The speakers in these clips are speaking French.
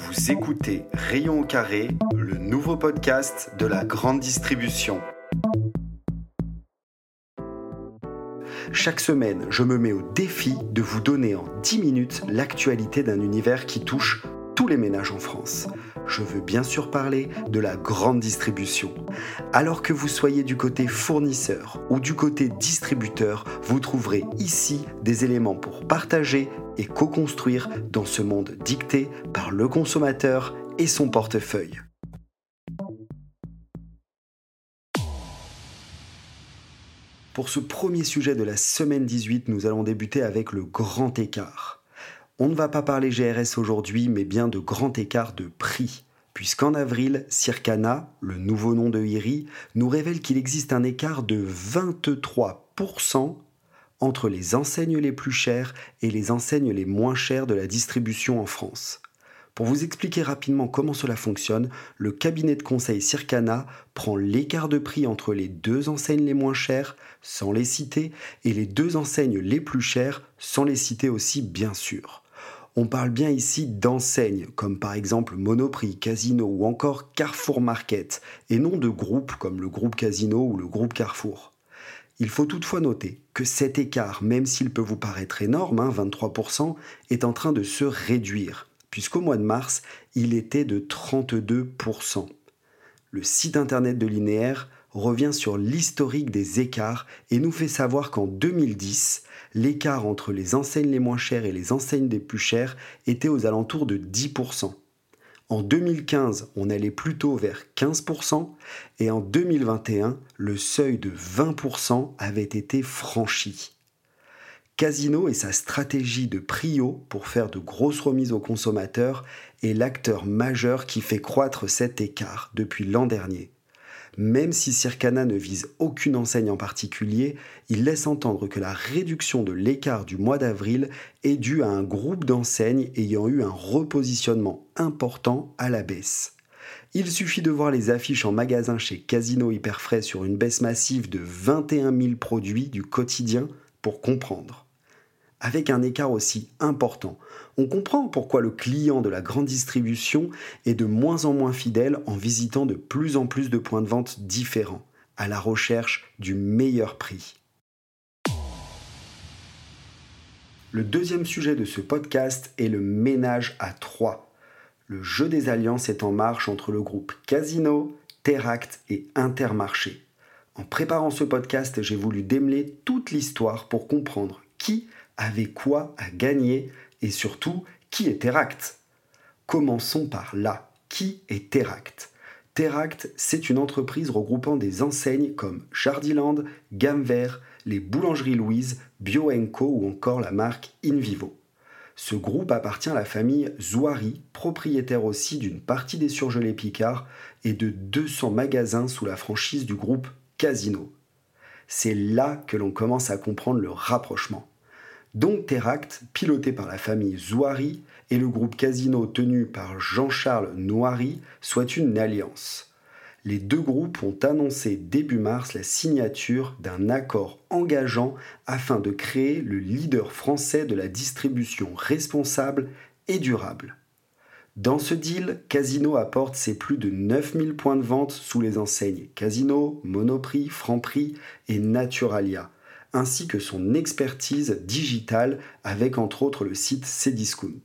Vous écoutez Rayon au carré, le nouveau podcast de la grande distribution. Chaque semaine, je me mets au défi de vous donner en 10 minutes l'actualité d'un univers qui touche tous les ménages en France. Je veux bien sûr parler de la grande distribution. Alors que vous soyez du côté fournisseur ou du côté distributeur, vous trouverez ici des éléments pour partager et co-construire dans ce monde dicté par le consommateur et son portefeuille. Pour ce premier sujet de la semaine 18, nous allons débuter avec le grand écart. On ne va pas parler GRS aujourd'hui, mais bien de grand écart de prix. Puisqu'en avril, Circana, le nouveau nom de IRI, nous révèle qu'il existe un écart de 23% entre les enseignes les plus chères et les enseignes les moins chères de la distribution en France. Pour vous expliquer rapidement comment cela fonctionne, le cabinet de conseil Circana prend l'écart de prix entre les deux enseignes les moins chères, sans les citer, et les deux enseignes les plus chères, sans les citer aussi bien sûr. On parle bien ici d'enseignes, comme par exemple Monoprix, Casino ou encore Carrefour Market, et non de groupes comme le groupe Casino ou le groupe Carrefour. Il faut toutefois noter que cet écart, même s'il peut vous paraître énorme, 23%, hein, est en train de se réduire, puisqu'au mois de mars, il était de 32%. Le site internet de Linéaire revient sur l'historique des écarts et nous fait savoir qu'en 2010, l'écart entre les enseignes les moins chères et les enseignes les plus chères était aux alentours de 10%. En 2015, on allait plutôt vers 15% et en 2021, le seuil de 20% avait été franchi. Casino et sa stratégie de prio pour faire de grosses remises aux consommateurs est l'acteur majeur qui fait croître cet écart depuis l'an dernier. Même si Circana ne vise aucune enseigne en particulier, il laisse entendre que la réduction de l'écart du mois d'avril est due à un groupe d'enseignes ayant eu un repositionnement important à la baisse. Il suffit de voir les affiches en magasin chez Casino Hyperfrais sur une baisse massive de 21 000 produits du quotidien pour comprendre. Avec un écart aussi important, on comprend pourquoi le client de la grande distribution est de moins en moins fidèle en visitant de plus en plus de points de vente différents, à la recherche du meilleur prix. Le deuxième sujet de ce podcast est le ménage à trois. Le jeu des alliances est en marche entre le groupe Casino, Teract et Intermarché. En préparant ce podcast, j'ai voulu démêler toute l'histoire pour comprendre qui avait quoi à gagner et surtout qui est Teract. Commençons par là. Qui est Teract Teract, c'est une entreprise regroupant des enseignes comme Jardiland, Gamme Vert, les boulangeries Louise, BioEnco ou encore la marque Invivo. Ce groupe appartient à la famille Zouari, propriétaire aussi d'une partie des surgelés Picard et de 200 magasins sous la franchise du groupe Casino. C'est là que l'on commence à comprendre le rapprochement. Donc Teract, piloté par la famille Zouari, et le groupe Casino tenu par Jean-Charles Noiry, soit une alliance. Les deux groupes ont annoncé début mars la signature d'un accord engageant afin de créer le leader français de la distribution responsable et durable. Dans ce deal, Casino apporte ses plus de 9000 points de vente sous les enseignes Casino, Monoprix, Franprix et Naturalia, ainsi que son expertise digitale avec entre autres le site Cdiscount.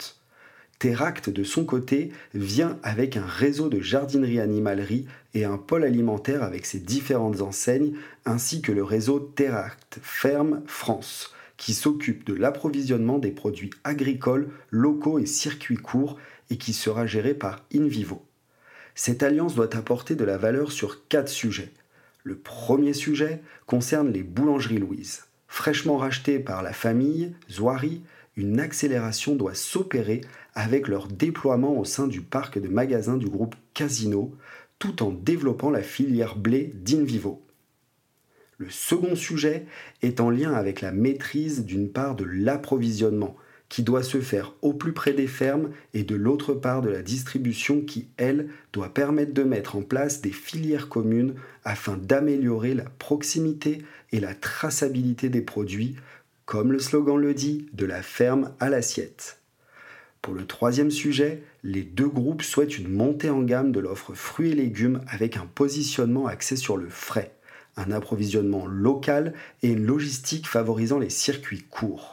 Teract, de son côté, vient avec un réseau de jardinerie-animalerie et un pôle alimentaire avec ses différentes enseignes, ainsi que le réseau Teract Ferme France, qui s'occupe de l'approvisionnement des produits agricoles, locaux et circuits courts et qui sera géré par InVivo. Cette alliance doit apporter de la valeur sur quatre sujets le premier sujet concerne les boulangeries Louise. Fraîchement rachetées par la famille Zoari, une accélération doit s'opérer avec leur déploiement au sein du parc de magasins du groupe Casino, tout en développant la filière blé d'Invivo. Le second sujet est en lien avec la maîtrise d'une part de l'approvisionnement, qui doit se faire au plus près des fermes et de l'autre part de la distribution qui, elle, doit permettre de mettre en place des filières communes afin d'améliorer la proximité et la traçabilité des produits, comme le slogan le dit, de la ferme à l'assiette. Pour le troisième sujet, les deux groupes souhaitent une montée en gamme de l'offre fruits et légumes avec un positionnement axé sur le frais, un approvisionnement local et une logistique favorisant les circuits courts.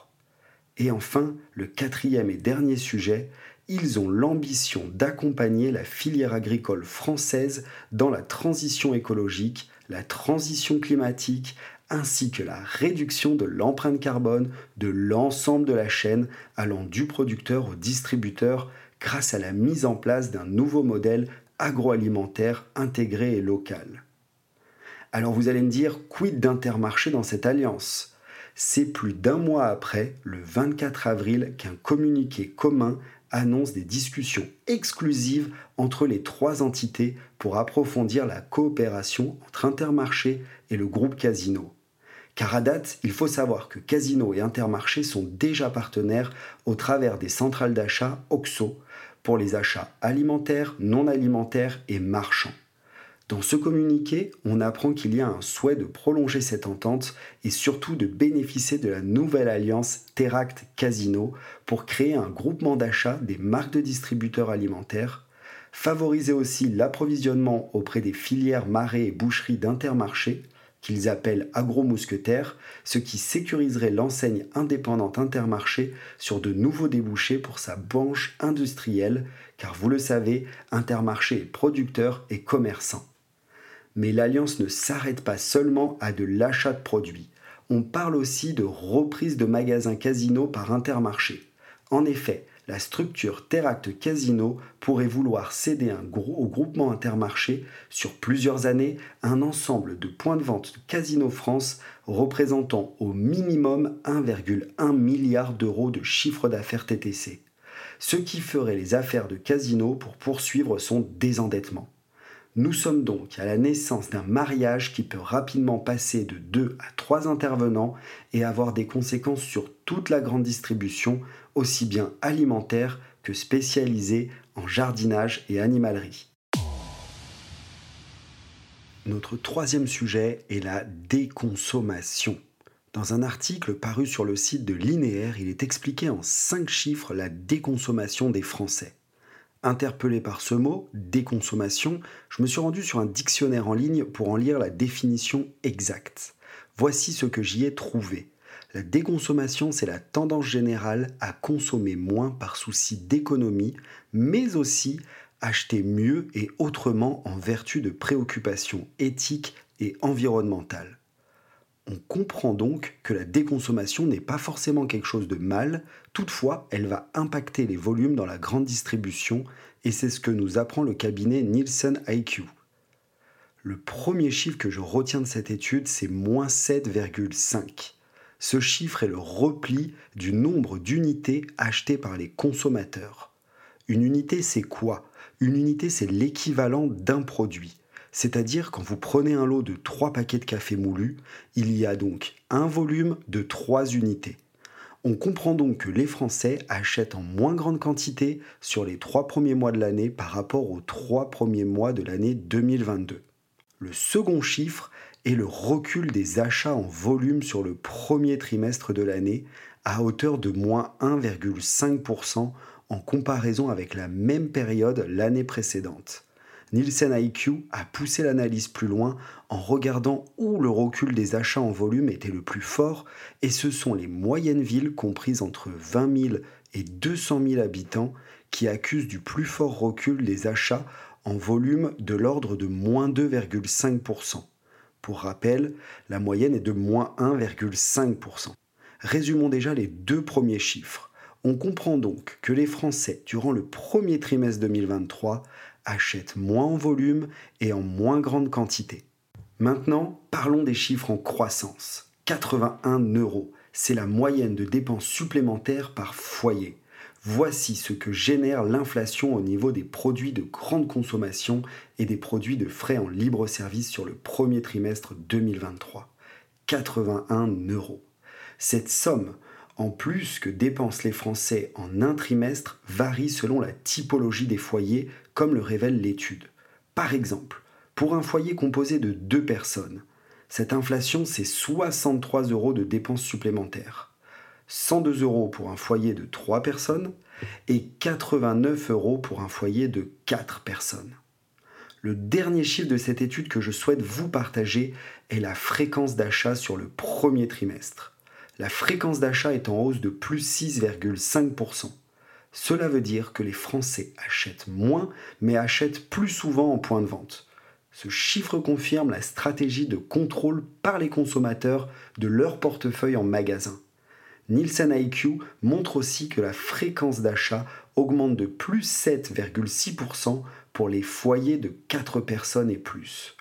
Et enfin, le quatrième et dernier sujet, ils ont l'ambition d'accompagner la filière agricole française dans la transition écologique, la transition climatique, ainsi que la réduction de l'empreinte carbone de l'ensemble de la chaîne allant du producteur au distributeur grâce à la mise en place d'un nouveau modèle agroalimentaire intégré et local. Alors vous allez me dire, quid d'Intermarché dans cette alliance? C'est plus d'un mois après, le 24 avril, qu'un communiqué commun annonce des discussions exclusives entre les trois entités pour approfondir la coopération entre Intermarché et le groupe Casino. Car à date, il faut savoir que Casino et Intermarché sont déjà partenaires au travers des centrales d'achat OXO pour les achats alimentaires, non alimentaires et marchands. Dans ce communiqué, on apprend qu'il y a un souhait de prolonger cette entente et surtout de bénéficier de la nouvelle alliance Teract Casino pour créer un groupement d'achat des marques de distributeurs alimentaires, favoriser aussi l'approvisionnement auprès des filières marais et boucheries d'Intermarché, qu'ils appellent agro-mousquetaires, ce qui sécuriserait l'enseigne indépendante Intermarché sur de nouveaux débouchés pour sa branche industrielle, car vous le savez, Intermarché est producteur et commerçant. Mais l'alliance ne s'arrête pas seulement à de l'achat de produits. On parle aussi de reprise de magasins casino par Intermarché. En effet, la structure Teract Casino pourrait vouloir céder au groupement Intermarché sur plusieurs années un ensemble de points de vente Casino France représentant au minimum 1,1 milliard d'euros de chiffre d'affaires TTC, ce qui ferait les affaires de Casino pour poursuivre son désendettement. Nous sommes donc à la naissance d'un mariage qui peut rapidement passer de 2 à 3 intervenants et avoir des conséquences sur toute la grande distribution, aussi bien alimentaire que spécialisée en jardinage et animalerie. Notre troisième sujet est la déconsommation. Dans un article paru sur le site de Linéaire, il est expliqué en 5 chiffres la déconsommation des Français. Interpellé par ce mot, déconsommation, je me suis rendu sur un dictionnaire en ligne pour en lire la définition exacte. Voici ce que j'y ai trouvé. La déconsommation, c'est la tendance générale à consommer moins par souci d'économie, mais aussi acheter mieux et autrement en vertu de préoccupations éthiques et environnementales. On comprend donc que la déconsommation n'est pas forcément quelque chose de mal, toutefois elle va impacter les volumes dans la grande distribution et c'est ce que nous apprend le cabinet Nielsen IQ. Le premier chiffre que je retiens de cette étude, c'est moins 7,5. Ce chiffre est le repli du nombre d'unités achetées par les consommateurs. Une unité, c'est quoi? Une unité, c'est l'équivalent d'un produit. C'est-à-dire quand vous prenez un lot de 3 paquets de café moulu, il y a donc un volume de 3 unités. On comprend donc que les Français achètent en moins grande quantité sur les 3 premiers mois de l'année par rapport aux 3 premiers mois de l'année 2022. Le second chiffre est le recul des achats en volume sur le premier trimestre de l'année à hauteur de moins 1,5% en comparaison avec la même période l'année précédente. Nielsen IQ a poussé l'analyse plus loin en regardant où le recul des achats en volume était le plus fort, et ce sont les moyennes villes comprises entre 20 000 et 200 000 habitants qui accusent du plus fort recul des achats en volume de l'ordre de moins 2,5%. Pour rappel, la moyenne est de moins 1,5%. Résumons déjà les deux premiers chiffres. On comprend donc que les Français, durant le premier trimestre 2023, achètent moins en volume et en moins grande quantité. Maintenant, parlons des chiffres en croissance. 81 euros, c'est la moyenne de dépenses supplémentaires par foyer. Voici ce que génère l'inflation au niveau des produits de grande consommation et des produits de frais en libre service sur le premier trimestre 2023. 81 euros. Cette somme en plus que dépensent les Français en un trimestre, varie selon la typologie des foyers, comme le révèle l'étude. Par exemple, pour un foyer composé de deux personnes, cette inflation, c'est 63 euros de dépenses supplémentaires. 102 euros pour un foyer de trois personnes, et 89 euros pour un foyer de 4 personnes. Le dernier chiffre de cette étude que je souhaite vous partager est la fréquence d'achat sur le premier trimestre. La fréquence d'achat est en hausse de plus 6,5%. Cela veut dire que les Français achètent moins mais achètent plus souvent en point de vente. Ce chiffre confirme la stratégie de contrôle par les consommateurs de leur portefeuille en magasin. Nielsen IQ montre aussi que la fréquence d'achat augmente de plus 7,6% pour les foyers de 4 personnes et plus.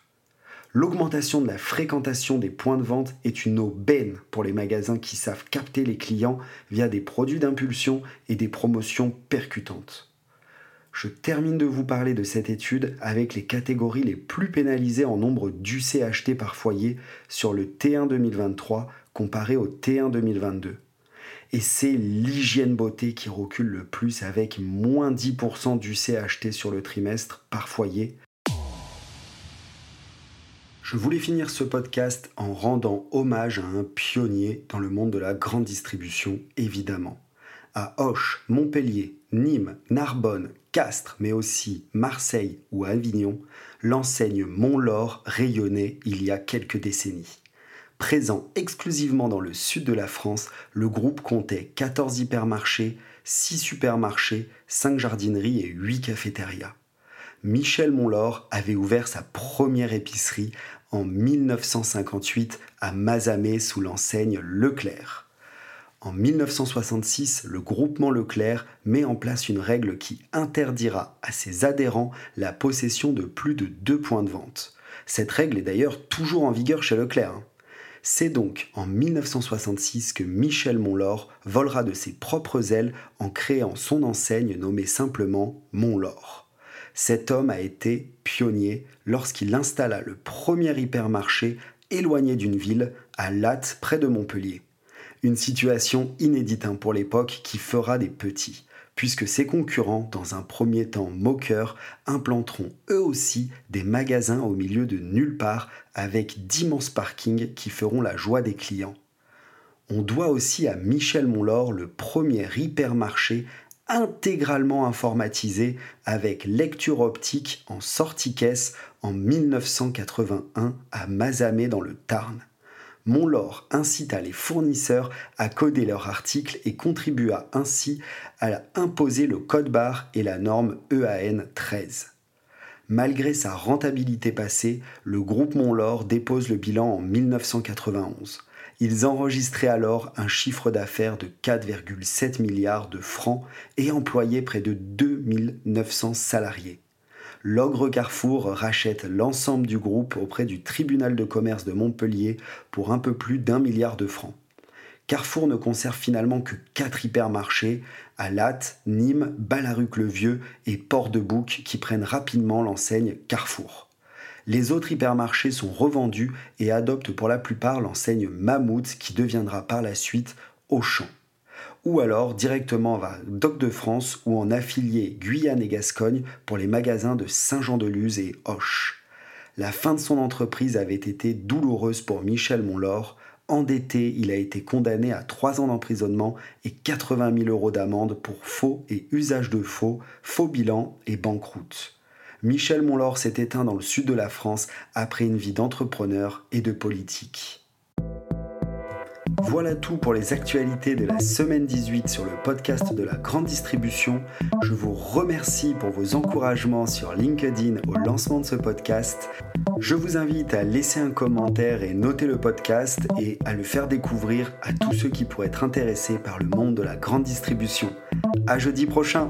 L'augmentation de la fréquentation des points de vente est une aubaine pour les magasins qui savent capter les clients via des produits d'impulsion et des promotions percutantes. Je termine de vous parler de cette étude avec les catégories les plus pénalisées en nombre d'UC achetés par foyer sur le T1 2023 comparé au T1 2022. Et c'est l'hygiène beauté qui recule le plus avec moins 10% d'UC achetés sur le trimestre par foyer. Je voulais finir ce podcast en rendant hommage à un pionnier dans le monde de la grande distribution, évidemment. À Auch, Montpellier, Nîmes, Narbonne, Castres, mais aussi Marseille ou Avignon, l'enseigne Montlore rayonnait il y a quelques décennies. Présent exclusivement dans le sud de la France, le groupe comptait 14 hypermarchés, 6 supermarchés, 5 jardineries et 8 cafétérias. Michel Montlore avait ouvert sa première épicerie en 1958 à Mazamet sous l'enseigne Leclerc. En 1966, le groupement Leclerc met en place une règle qui interdira à ses adhérents la possession de plus de deux points de vente. Cette règle est d'ailleurs toujours en vigueur chez Leclerc. Hein. C'est donc en 1966 que Michel Montlore volera de ses propres ailes en créant son enseigne nommée simplement Montlore. Cet homme a été pionnier lorsqu'il installa le premier hypermarché éloigné d'une ville, à Latte, près de Montpellier. Une situation inédite hein, pour l'époque qui fera des petits puisque ses concurrents, dans un premier temps moqueurs, implanteront eux aussi des magasins au milieu de nulle part avec d'immenses parkings qui feront la joie des clients. On doit aussi à Michel Montlore le premier hypermarché intégralement informatisé avec lecture optique en sortie-caisse en 1981 à Mazamet dans le Tarn. Montlore incita les fournisseurs à coder leurs articles et contribua ainsi à imposer le code barre et la norme EAN 13. Malgré sa rentabilité passée, le groupe Montlore dépose le bilan en 1991. Ils enregistraient alors un chiffre d'affaires de 4,7 milliards de francs et employaient près de 2900 salariés l'ogre Carrefour rachète l'ensemble du groupe auprès du tribunal de commerce de Montpellier pour un peu plus d'un milliard de francs. Carrefour ne conserve finalement que quatre hypermarchés à Latte, Nîmes, Ballaruc-le-Vieux et Port-de-Bouc qui prennent rapidement l'enseigne Carrefour. Les autres hypermarchés sont revendus et adoptent pour la plupart l'enseigne Mammouth qui deviendra par la suite Auchan ou alors directement vers Doc de France ou en affilié Guyane et Gascogne pour les magasins de Saint-Jean-de-Luz et Hoche. La fin de son entreprise avait été douloureuse pour Michel Montlore. Endetté, il a été condamné à 3 ans d'emprisonnement et 80 000 euros d'amende pour faux et usage de faux, faux bilan et banqueroute. Michel Montlore s'est éteint dans le sud de la France après une vie d'entrepreneur et de politique. Voilà tout pour les actualités de la semaine 18 sur le podcast de la grande distribution. Je vous remercie pour vos encouragements sur LinkedIn au lancement de ce podcast. Je vous invite à laisser un commentaire et noter le podcast et à le faire découvrir à tous ceux qui pourraient être intéressés par le monde de la grande distribution. À jeudi prochain!